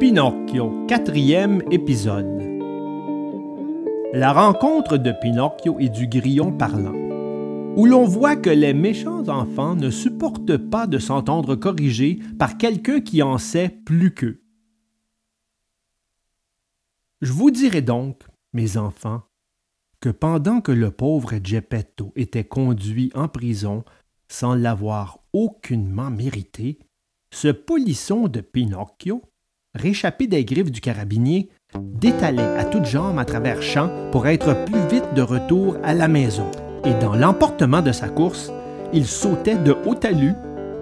Pinocchio, quatrième épisode. La rencontre de Pinocchio et du grillon parlant, où l'on voit que les méchants enfants ne supportent pas de s'entendre corriger par quelqu'un qui en sait plus qu'eux. Je vous dirai donc, mes enfants, que pendant que le pauvre Geppetto était conduit en prison sans l'avoir aucunement mérité, ce polisson de Pinocchio, réchappé des griffes du carabinier, détalait à toutes jambes à travers champs pour être plus vite de retour à la maison. Et dans l'emportement de sa course, il sautait de haut talus,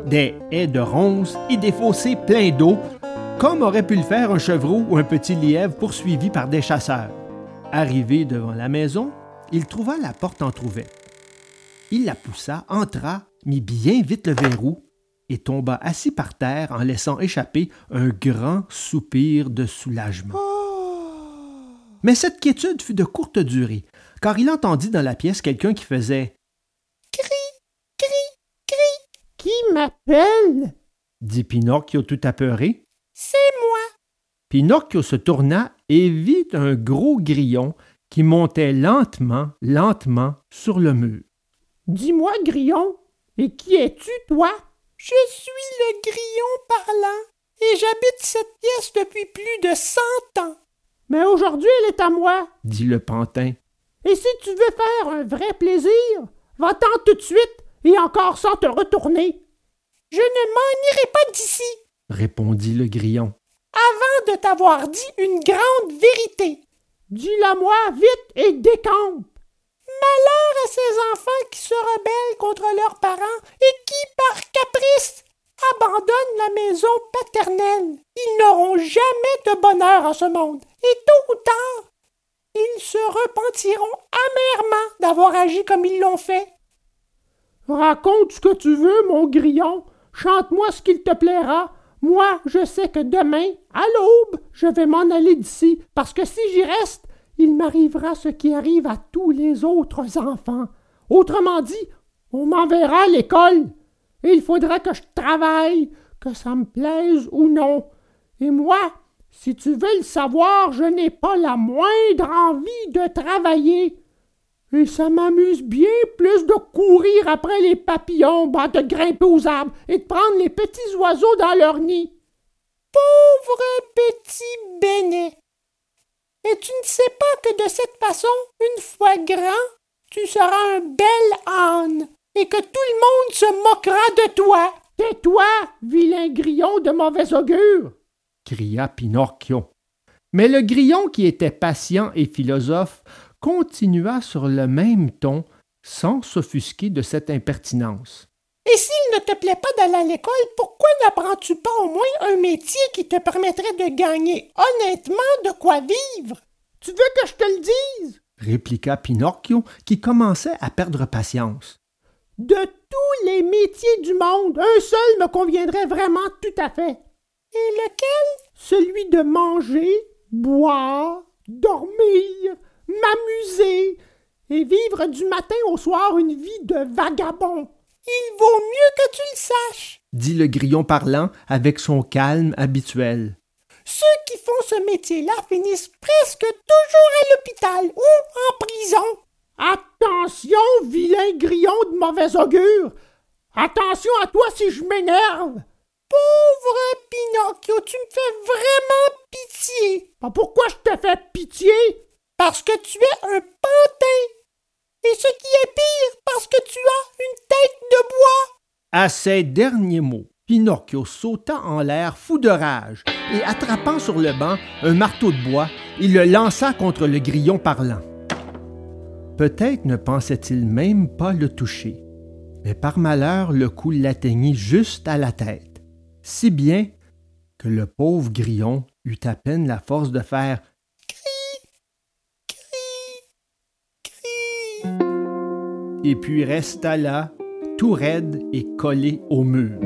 des haies de ronces et des fossés pleins d'eau, comme aurait pu le faire un chevreau ou un petit lièvre poursuivi par des chasseurs. Arrivé devant la maison, il trouva la porte entr'ouverte. Il la poussa, entra, mit bien vite le verrou et tomba assis par terre en laissant échapper un grand soupir de soulagement. Mais cette quiétude fut de courte durée, car il entendit dans la pièce quelqu'un qui faisait Cri, cri, cri. Qui m'appelle? dit Pinocchio tout apeuré. C'est moi. Pinocchio se tourna et vit un gros grillon qui montait lentement, lentement sur le mur. Dis-moi, grillon, et qui es-tu, toi? Je suis le grillon parlant, et j'habite cette pièce depuis plus de cent ans. Mais aujourd'hui, elle est à moi, dit le pantin. Et si tu veux faire un vrai plaisir, va-t'en tout de suite et encore sans te retourner. Je ne m'en irai pas d'ici, répondit le grillon. Avant de t'avoir dit une grande vérité. Dis-la-moi vite et décampe. Malheur à ces enfants qui se rebellent contre leurs parents et qui, par paternelle. Ils n'auront jamais de bonheur en ce monde, et tôt ou tard, ils se repentiront amèrement d'avoir agi comme ils l'ont fait. Raconte ce que tu veux, mon grillon. Chante-moi ce qu'il te plaira. Moi, je sais que demain, à l'aube, je vais m'en aller d'ici, parce que si j'y reste, il m'arrivera ce qui arrive à tous les autres enfants. Autrement dit, on m'enverra à l'école, et il faudra que je travaille, ça me plaise ou non. Et moi, si tu veux le savoir, je n'ai pas la moindre envie de travailler. Et ça m'amuse bien plus de courir après les papillons, de grimper aux arbres et de prendre les petits oiseaux dans leur nid. Pauvre petit Bénet. Et tu ne sais pas que de cette façon, une fois grand, tu seras un bel âne et que tout le monde se moquera de toi. Tais-toi, vilain grillon de mauvais augure cria Pinocchio. Mais le grillon, qui était patient et philosophe, continua sur le même ton, sans s'offusquer de cette impertinence. Et s'il ne te plaît pas d'aller à l'école, pourquoi n'apprends-tu pas au moins un métier qui te permettrait de gagner honnêtement de quoi vivre? Tu veux que je te le dise? répliqua Pinocchio, qui commençait à perdre patience. De les métiers du monde, un seul me conviendrait vraiment tout à fait. Et lequel? Celui de manger, boire, dormir, m'amuser et vivre du matin au soir une vie de vagabond. Il vaut mieux que tu le saches, dit le grillon parlant avec son calme habituel. Ceux qui font ce métier-là finissent presque toujours à l'hôpital ou en prison. Attention, vilain grillon de mauvais augure. Attention à toi si je m'énerve. Pauvre Pinocchio, tu me fais vraiment pitié. Pourquoi je te fais pitié? Parce que tu es un pantin. Et ce qui est pire, parce que tu as une tête de bois. À ces derniers mots, Pinocchio sauta en l'air fou de rage et attrapant sur le banc un marteau de bois, il le lança contre le grillon parlant. Peut-être ne pensait-il même pas le toucher, mais par malheur le coup l'atteignit juste à la tête, si bien que le pauvre grillon eut à peine la force de faire et puis resta là, tout raide et collé au mur.